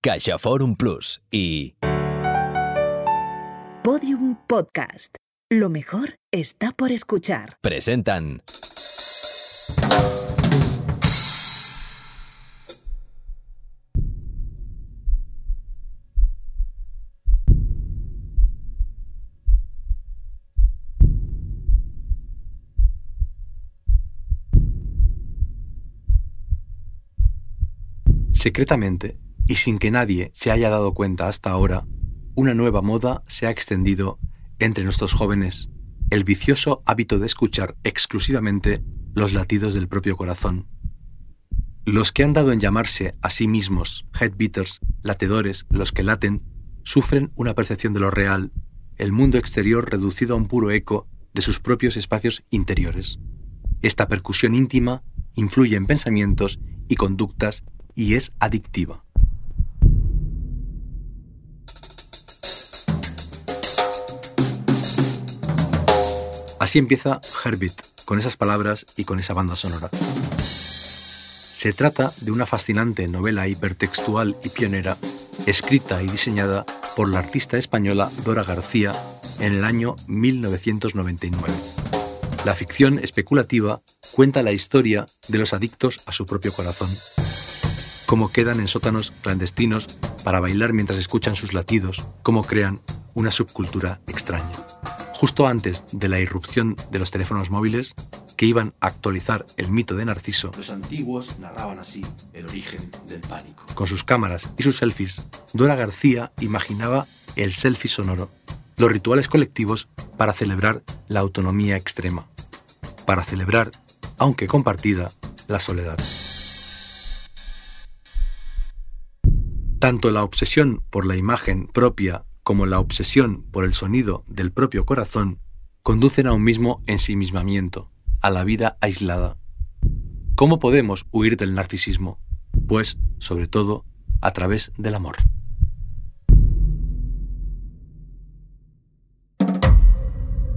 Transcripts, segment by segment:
Caixa Forum Plus y Podium Podcast. Lo mejor está por escuchar. presentan Secretamente, y sin que nadie se haya dado cuenta hasta ahora, una nueva moda se ha extendido entre nuestros jóvenes, el vicioso hábito de escuchar exclusivamente los latidos del propio corazón. Los que han dado en llamarse a sí mismos headbeaters, latedores, los que laten, sufren una percepción de lo real, el mundo exterior reducido a un puro eco de sus propios espacios interiores. Esta percusión íntima influye en pensamientos y conductas y es adictiva. Así empieza Herbit, con esas palabras y con esa banda sonora. Se trata de una fascinante novela hipertextual y pionera, escrita y diseñada por la artista española Dora García en el año 1999. La ficción especulativa cuenta la historia de los adictos a su propio corazón, cómo quedan en sótanos clandestinos para bailar mientras escuchan sus latidos, cómo crean una subcultura extraña. Justo antes de la irrupción de los teléfonos móviles, que iban a actualizar el mito de Narciso, los antiguos narraban así el origen del pánico. Con sus cámaras y sus selfies, Dora García imaginaba el selfie sonoro, los rituales colectivos para celebrar la autonomía extrema, para celebrar, aunque compartida, la soledad. Tanto la obsesión por la imagen propia como la obsesión por el sonido del propio corazón conducen a un mismo ensimismamiento, a la vida aislada. ¿Cómo podemos huir del narcisismo? Pues, sobre todo, a través del amor.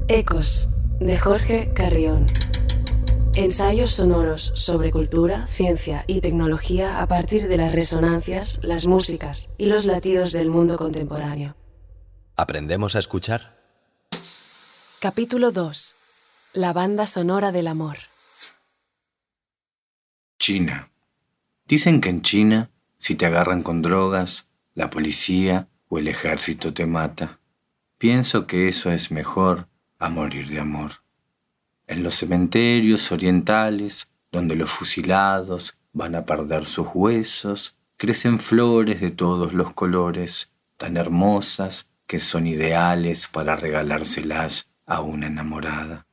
Ecos, de Jorge Carrión. Ensayos sonoros sobre cultura, ciencia y tecnología a partir de las resonancias, las músicas y los latidos del mundo contemporáneo. ¿Aprendemos a escuchar? Capítulo 2. La banda sonora del amor. China. Dicen que en China, si te agarran con drogas, la policía o el ejército te mata. Pienso que eso es mejor a morir de amor. En los cementerios orientales, donde los fusilados van a perder sus huesos, crecen flores de todos los colores, tan hermosas que son ideales para regalárselas a una enamorada.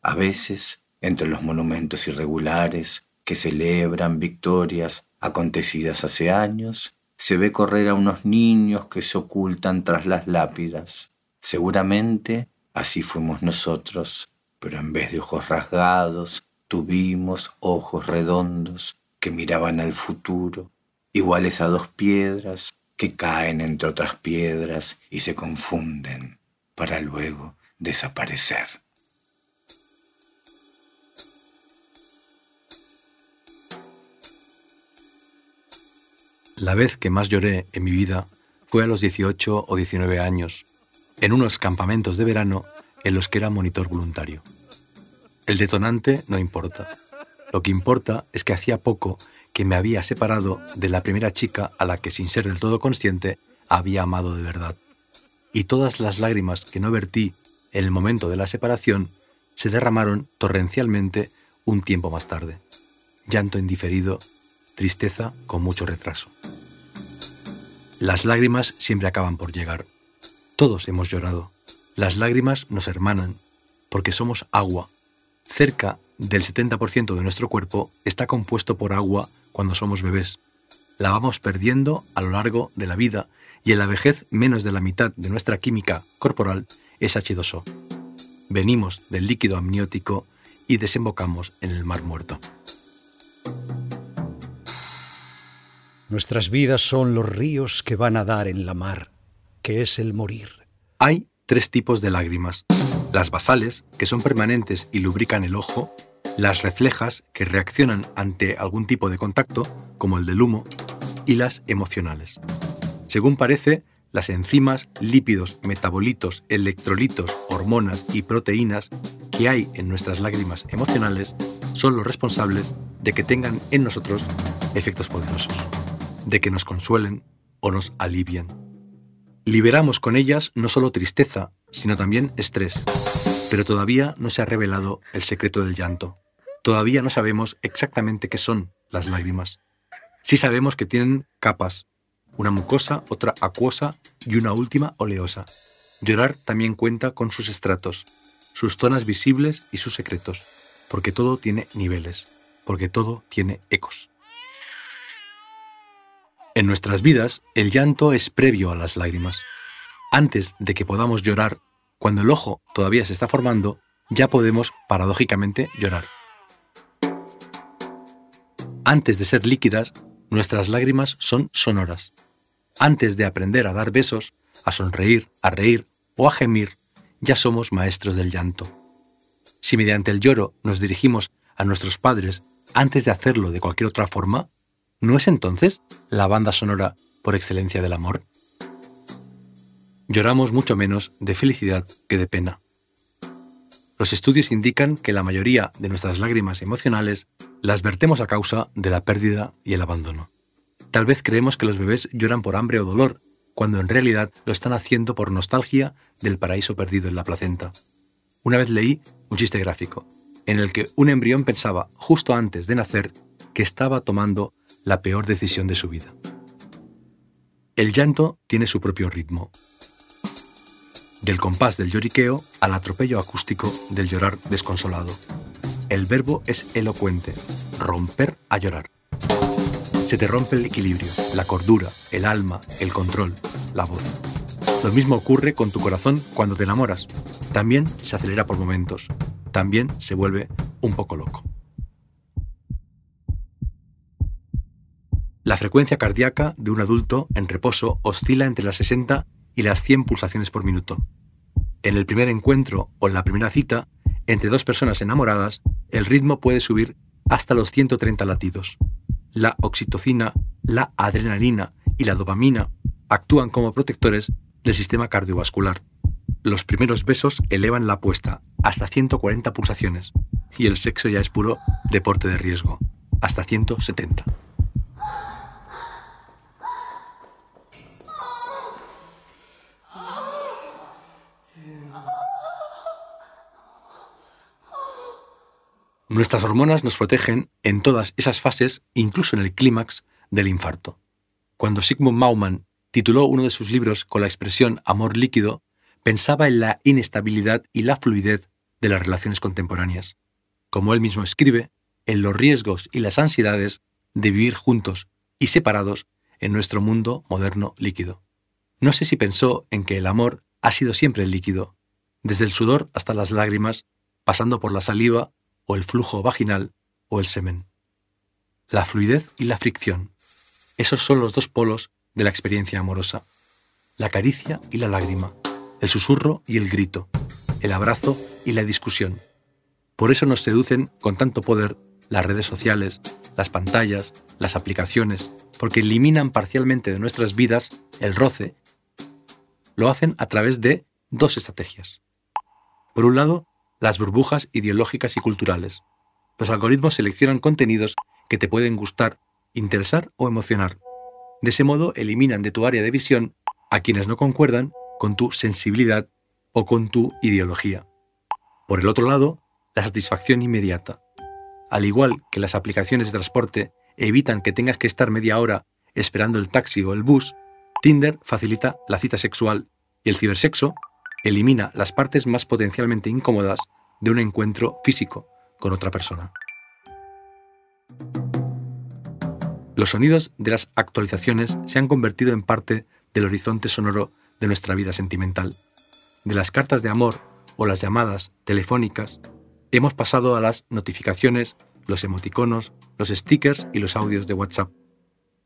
A veces, entre los monumentos irregulares que celebran victorias acontecidas hace años, se ve correr a unos niños que se ocultan tras las lápidas. Seguramente así fuimos nosotros, pero en vez de ojos rasgados, tuvimos ojos redondos que miraban al futuro, iguales a dos piedras que caen entre otras piedras y se confunden para luego desaparecer. La vez que más lloré en mi vida fue a los 18 o 19 años, en unos campamentos de verano en los que era monitor voluntario. El detonante no importa. Lo que importa es que hacía poco que me había separado de la primera chica a la que sin ser del todo consciente había amado de verdad. Y todas las lágrimas que no vertí en el momento de la separación se derramaron torrencialmente un tiempo más tarde. Llanto indiferido, tristeza con mucho retraso. Las lágrimas siempre acaban por llegar. Todos hemos llorado. Las lágrimas nos hermanan, porque somos agua. Cerca del 70% de nuestro cuerpo está compuesto por agua cuando somos bebés. La vamos perdiendo a lo largo de la vida y en la vejez menos de la mitad de nuestra química corporal es H2O. Venimos del líquido amniótico y desembocamos en el mar muerto. Nuestras vidas son los ríos que van a dar en la mar, que es el morir. Hay tres tipos de lágrimas. Las basales, que son permanentes y lubrican el ojo, las reflejas, que reaccionan ante algún tipo de contacto, como el del humo, y las emocionales. Según parece, las enzimas, lípidos, metabolitos, electrolitos, hormonas y proteínas que hay en nuestras lágrimas emocionales son los responsables de que tengan en nosotros efectos poderosos, de que nos consuelen o nos alivien. Liberamos con ellas no solo tristeza, sino también estrés, pero todavía no se ha revelado el secreto del llanto. Todavía no sabemos exactamente qué son las lágrimas. Sí sabemos que tienen capas, una mucosa, otra acuosa y una última oleosa. Llorar también cuenta con sus estratos, sus zonas visibles y sus secretos, porque todo tiene niveles, porque todo tiene ecos. En nuestras vidas, el llanto es previo a las lágrimas. Antes de que podamos llorar, cuando el ojo todavía se está formando, ya podemos, paradójicamente, llorar. Antes de ser líquidas, nuestras lágrimas son sonoras. Antes de aprender a dar besos, a sonreír, a reír o a gemir, ya somos maestros del llanto. Si mediante el lloro nos dirigimos a nuestros padres antes de hacerlo de cualquier otra forma, ¿no es entonces la banda sonora por excelencia del amor? Lloramos mucho menos de felicidad que de pena. Los estudios indican que la mayoría de nuestras lágrimas emocionales las vertemos a causa de la pérdida y el abandono. Tal vez creemos que los bebés lloran por hambre o dolor, cuando en realidad lo están haciendo por nostalgia del paraíso perdido en la placenta. Una vez leí un chiste gráfico, en el que un embrión pensaba, justo antes de nacer, que estaba tomando la peor decisión de su vida. El llanto tiene su propio ritmo. Del compás del lloriqueo al atropello acústico del llorar desconsolado. El verbo es elocuente, romper a llorar se te rompe el equilibrio, la cordura, el alma, el control, la voz. Lo mismo ocurre con tu corazón cuando te enamoras. También se acelera por momentos. También se vuelve un poco loco. La frecuencia cardíaca de un adulto en reposo oscila entre las 60 y las 100 pulsaciones por minuto. En el primer encuentro o en la primera cita, entre dos personas enamoradas, el ritmo puede subir hasta los 130 latidos la oxitocina, la adrenalina y la dopamina actúan como protectores del sistema cardiovascular. Los primeros besos elevan la apuesta hasta 140 pulsaciones y el sexo ya es puro deporte de riesgo, hasta 170. Nuestras hormonas nos protegen en todas esas fases, incluso en el clímax del infarto. Cuando Sigmund Maumann tituló uno de sus libros con la expresión amor líquido, pensaba en la inestabilidad y la fluidez de las relaciones contemporáneas. Como él mismo escribe, en los riesgos y las ansiedades de vivir juntos y separados en nuestro mundo moderno líquido. No sé si pensó en que el amor ha sido siempre líquido, desde el sudor hasta las lágrimas, pasando por la saliva o el flujo vaginal o el semen. La fluidez y la fricción. Esos son los dos polos de la experiencia amorosa. La caricia y la lágrima. El susurro y el grito. El abrazo y la discusión. Por eso nos seducen con tanto poder las redes sociales, las pantallas, las aplicaciones, porque eliminan parcialmente de nuestras vidas el roce. Lo hacen a través de dos estrategias. Por un lado, las burbujas ideológicas y culturales. Los algoritmos seleccionan contenidos que te pueden gustar, interesar o emocionar. De ese modo eliminan de tu área de visión a quienes no concuerdan con tu sensibilidad o con tu ideología. Por el otro lado, la satisfacción inmediata. Al igual que las aplicaciones de transporte evitan que tengas que estar media hora esperando el taxi o el bus, Tinder facilita la cita sexual y el cibersexo elimina las partes más potencialmente incómodas de un encuentro físico con otra persona. Los sonidos de las actualizaciones se han convertido en parte del horizonte sonoro de nuestra vida sentimental. De las cartas de amor o las llamadas telefónicas, hemos pasado a las notificaciones, los emoticonos, los stickers y los audios de WhatsApp.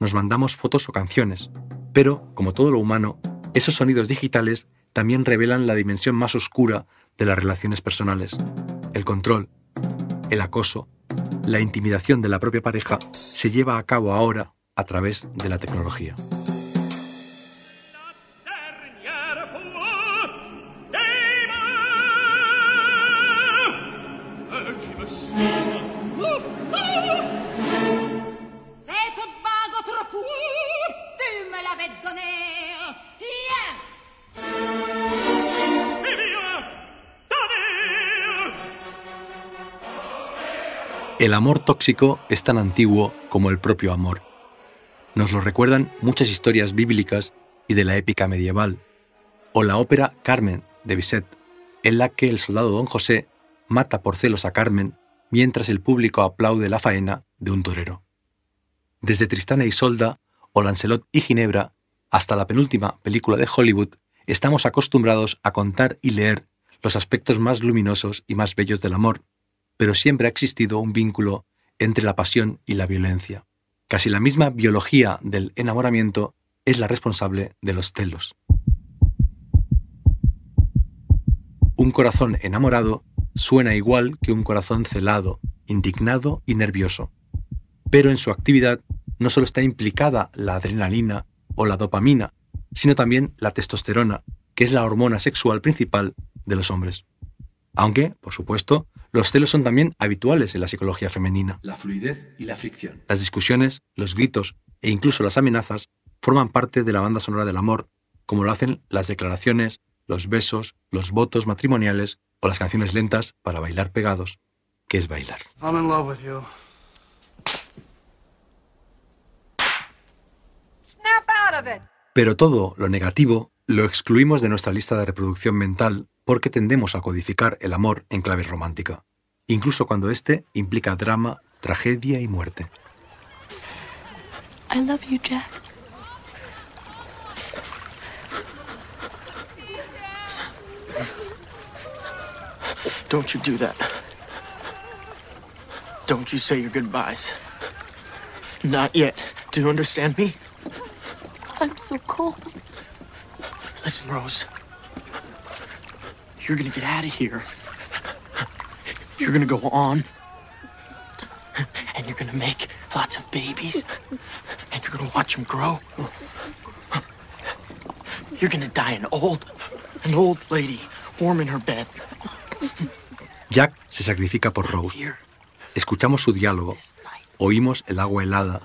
Nos mandamos fotos o canciones, pero, como todo lo humano, esos sonidos digitales también revelan la dimensión más oscura de las relaciones personales, el control, el acoso, la intimidación de la propia pareja se lleva a cabo ahora a través de la tecnología. El amor tóxico es tan antiguo como el propio amor. Nos lo recuerdan muchas historias bíblicas y de la épica medieval, o la ópera Carmen de Bizet, en la que el soldado don José mata por celos a Carmen mientras el público aplaude la faena de un torero. Desde Tristana y Solda o Lancelot y Ginebra hasta la penúltima película de Hollywood, estamos acostumbrados a contar y leer los aspectos más luminosos y más bellos del amor, pero siempre ha existido un vínculo entre la pasión y la violencia. Casi la misma biología del enamoramiento es la responsable de los celos. Un corazón enamorado suena igual que un corazón celado, indignado y nervioso. Pero en su actividad no solo está implicada la adrenalina o la dopamina, sino también la testosterona, que es la hormona sexual principal de los hombres. Aunque, por supuesto, los celos son también habituales en la psicología femenina. La fluidez y la fricción. Las discusiones, los gritos e incluso las amenazas forman parte de la banda sonora del amor, como lo hacen las declaraciones, los besos, los votos matrimoniales o las canciones lentas para bailar pegados, que es bailar. Pero todo lo negativo lo excluimos de nuestra lista de reproducción mental porque tendemos a codificar el amor en clave romántica, incluso cuando éste implica drama, tragedia y muerte. I love you, Jack. Don't you do that. Don't you say your goodbyes. Not yet. Do you understand me? I'm so cold. Listen, Rose. You're gonna get out of here. You're gonna go on. And you're gonna make lots of babies. And you're gonna watch them grow. You're gonna die an old, an old lady, warm in her bed. Jack se sacrifica por Rose. Escuchamos su diálogo, oímos el agua helada,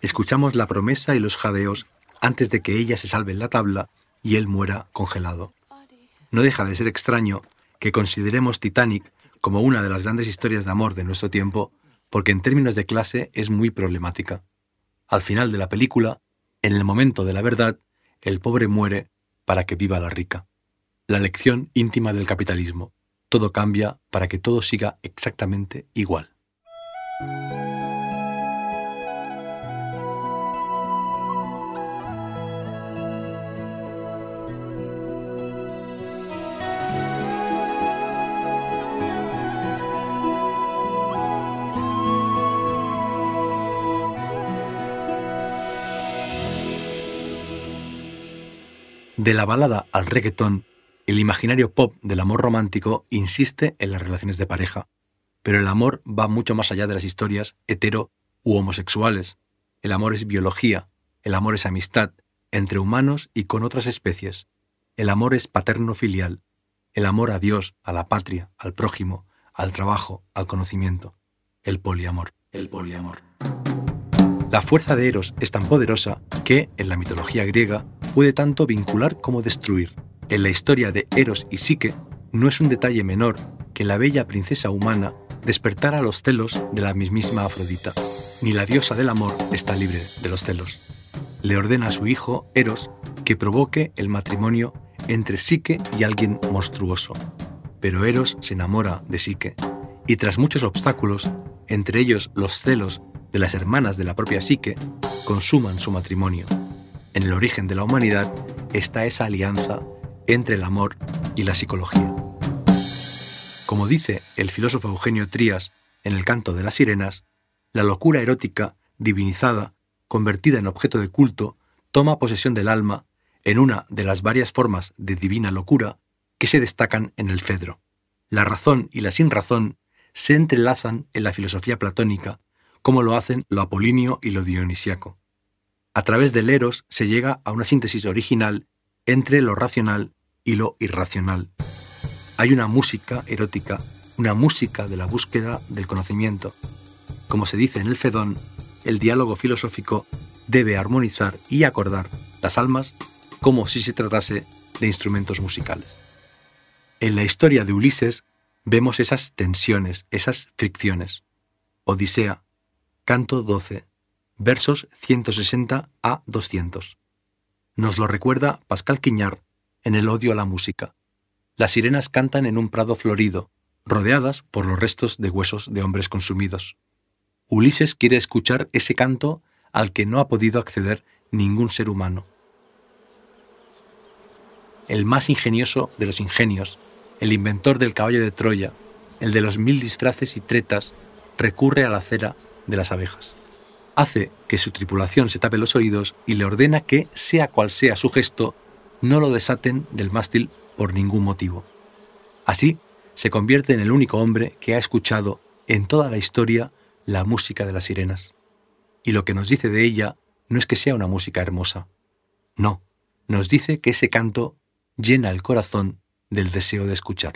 escuchamos la promesa y los jadeos antes de que ella se salve en la tabla y él muera congelado. No deja de ser extraño que consideremos Titanic como una de las grandes historias de amor de nuestro tiempo, porque en términos de clase es muy problemática. Al final de la película, en el momento de la verdad, el pobre muere para que viva la rica. La lección íntima del capitalismo. Todo cambia para que todo siga exactamente igual. De la balada al reggaetón, el imaginario pop del amor romántico insiste en las relaciones de pareja, pero el amor va mucho más allá de las historias hetero u homosexuales. El amor es biología, el amor es amistad, entre humanos y con otras especies. El amor es paterno-filial, el amor a Dios, a la patria, al prójimo, al trabajo, al conocimiento. El poliamor. El poliamor. La fuerza de Eros es tan poderosa que, en la mitología griega, puede tanto vincular como destruir. En la historia de Eros y Psique, no es un detalle menor que la bella princesa humana despertara los celos de la mismísima Afrodita. Ni la diosa del amor está libre de los celos. Le ordena a su hijo, Eros, que provoque el matrimonio entre Psique y alguien monstruoso. Pero Eros se enamora de Psique, y tras muchos obstáculos, entre ellos los celos de las hermanas de la propia Psique, consuman su matrimonio. En el origen de la humanidad está esa alianza entre el amor y la psicología. Como dice el filósofo Eugenio Trías en el canto de las sirenas, la locura erótica, divinizada, convertida en objeto de culto, toma posesión del alma en una de las varias formas de divina locura que se destacan en el Fedro. La razón y la sin razón se entrelazan en la filosofía platónica como lo hacen lo apolíneo y lo dionisiaco. A través del eros se llega a una síntesis original entre lo racional y lo irracional. Hay una música erótica, una música de la búsqueda del conocimiento. Como se dice en el Fedón, el diálogo filosófico debe armonizar y acordar las almas como si se tratase de instrumentos musicales. En la historia de Ulises vemos esas tensiones, esas fricciones. Odisea, canto 12, versos 160 a 200. Nos lo recuerda Pascal Quiñar en El odio a la música. Las sirenas cantan en un prado florido, rodeadas por los restos de huesos de hombres consumidos. Ulises quiere escuchar ese canto al que no ha podido acceder ningún ser humano. El más ingenioso de los ingenios, el inventor del caballo de Troya, el de los mil disfraces y tretas, recurre a la cera de las abejas. Hace que su tripulación se tape los oídos y le ordena que, sea cual sea su gesto, no lo desaten del mástil por ningún motivo. Así, se convierte en el único hombre que ha escuchado en toda la historia la música de las sirenas. Y lo que nos dice de ella no es que sea una música hermosa. No, nos dice que ese canto llena el corazón del deseo de escuchar.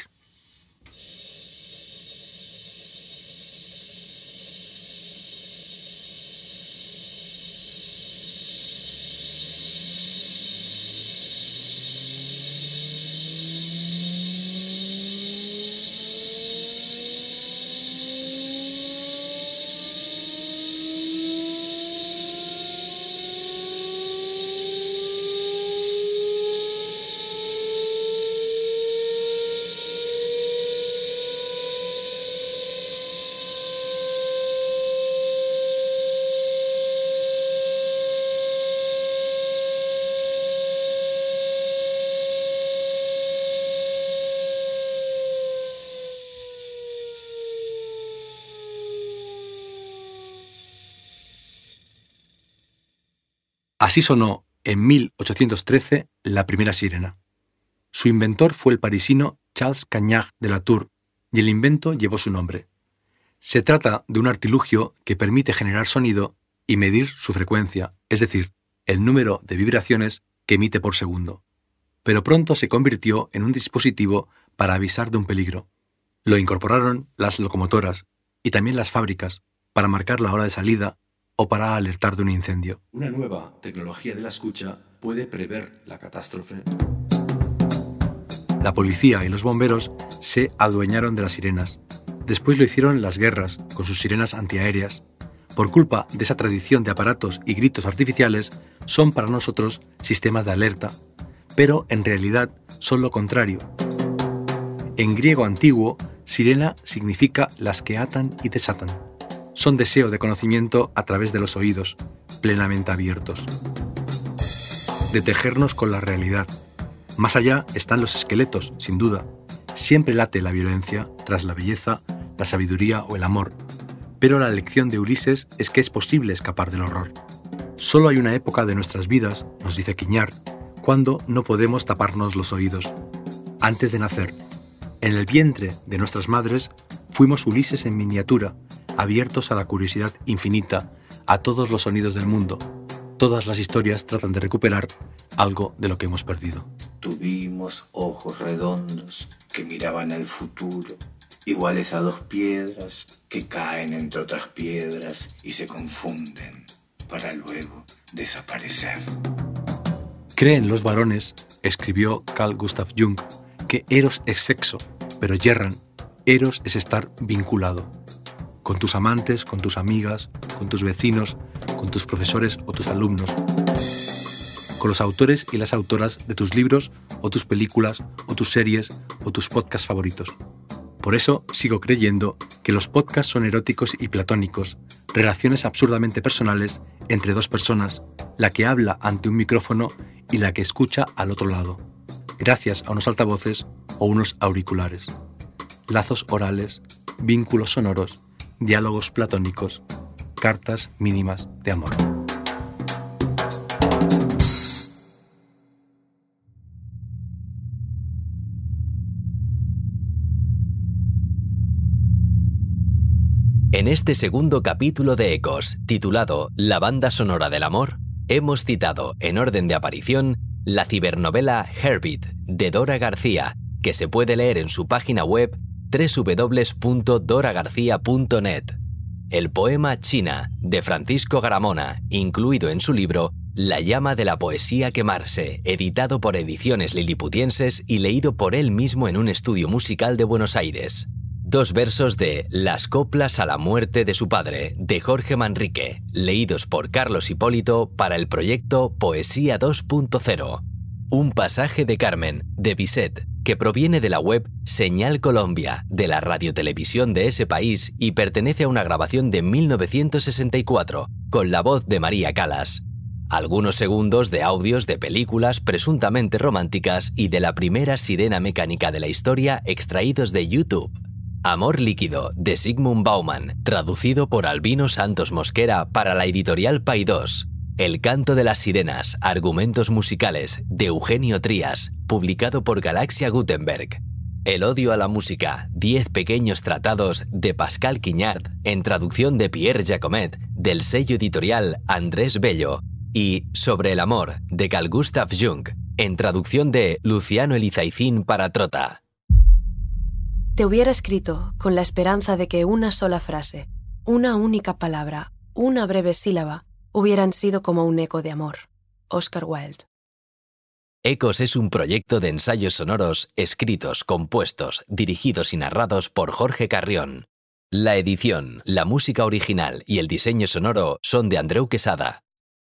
Así sonó en 1813 la primera sirena. Su inventor fue el parisino Charles Cagnac de la Tour y el invento llevó su nombre. Se trata de un artilugio que permite generar sonido y medir su frecuencia, es decir, el número de vibraciones que emite por segundo. Pero pronto se convirtió en un dispositivo para avisar de un peligro. Lo incorporaron las locomotoras y también las fábricas para marcar la hora de salida o para alertar de un incendio. Una nueva tecnología de la escucha puede prever la catástrofe. La policía y los bomberos se adueñaron de las sirenas. Después lo hicieron las guerras, con sus sirenas antiaéreas. Por culpa de esa tradición de aparatos y gritos artificiales, son para nosotros sistemas de alerta, pero en realidad son lo contrario. En griego antiguo, sirena significa las que atan y desatan son deseo de conocimiento a través de los oídos, plenamente abiertos. De tejernos con la realidad. Más allá están los esqueletos, sin duda. Siempre late la violencia tras la belleza, la sabiduría o el amor. Pero la lección de Ulises es que es posible escapar del horror. Solo hay una época de nuestras vidas, nos dice Quiñar, cuando no podemos taparnos los oídos. Antes de nacer, en el vientre de nuestras madres, fuimos Ulises en miniatura, abiertos a la curiosidad infinita, a todos los sonidos del mundo. Todas las historias tratan de recuperar algo de lo que hemos perdido. Tuvimos ojos redondos que miraban al futuro, iguales a dos piedras que caen entre otras piedras y se confunden para luego desaparecer. Creen los varones, escribió Carl Gustav Jung, que Eros es sexo, pero yerran. Eros es estar vinculado con tus amantes, con tus amigas, con tus vecinos, con tus profesores o tus alumnos, con los autores y las autoras de tus libros o tus películas o tus series o tus podcasts favoritos. Por eso sigo creyendo que los podcasts son eróticos y platónicos, relaciones absurdamente personales entre dos personas, la que habla ante un micrófono y la que escucha al otro lado, gracias a unos altavoces o unos auriculares. Lazos orales, vínculos sonoros, diálogos platónicos, cartas mínimas de amor. En este segundo capítulo de Ecos, titulado La banda sonora del amor, hemos citado, en orden de aparición, la cibernovela Herbit de Dora García, que se puede leer en su página web www.doragarcía.net. El poema China de Francisco Garamona, incluido en su libro La llama de la poesía quemarse, editado por Ediciones Liliputienses y leído por él mismo en un estudio musical de Buenos Aires. Dos versos de Las coplas a la muerte de su padre, de Jorge Manrique, leídos por Carlos Hipólito para el proyecto Poesía 2.0. Un pasaje de Carmen, de Bisset, que proviene de la web Señal Colombia, de la radiotelevisión de ese país y pertenece a una grabación de 1964, con la voz de María Calas. Algunos segundos de audios de películas presuntamente románticas y de la primera sirena mecánica de la historia extraídos de YouTube. Amor líquido, de Sigmund Bauman, traducido por Albino Santos Mosquera para la editorial Paidós. El canto de las sirenas, argumentos musicales, de Eugenio Trías, publicado por Galaxia Gutenberg. El odio a la música, 10 pequeños tratados de Pascal Quignard, en traducción de Pierre Jacomet, del sello editorial Andrés Bello, y Sobre el amor, de Carl Gustav Jung, en traducción de Luciano Elizaicín para Trota. Te hubiera escrito con la esperanza de que una sola frase, una única palabra, una breve sílaba, hubieran sido como un eco de amor. Oscar Wilde. Ecos es un proyecto de ensayos sonoros escritos, compuestos, dirigidos y narrados por Jorge Carrión. La edición, la música original y el diseño sonoro son de Andreu Quesada.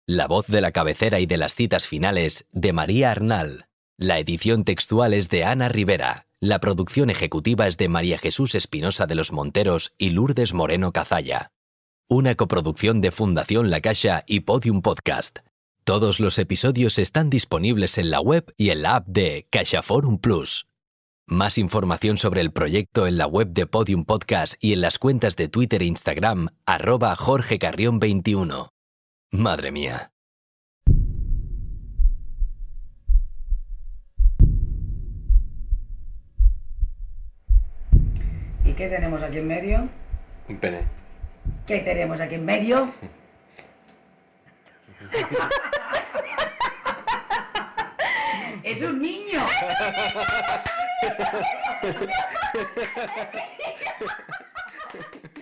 La voz de la cabecera y de las citas finales de María Arnal. La edición textual es de Ana Rivera. La producción ejecutiva es de María Jesús Espinosa de los Monteros y Lourdes Moreno Cazalla. Una coproducción de Fundación La Caixa y Podium Podcast. Todos los episodios están disponibles en la web y en la app de CaixaForum Plus. Más información sobre el proyecto en la web de Podium Podcast y en las cuentas de Twitter e Instagram, arroba Jorge Carrión 21. Madre mía. ¿Y qué tenemos aquí en medio? Un pene. ¿Qué tenemos aquí en medio? ¡Es un niño!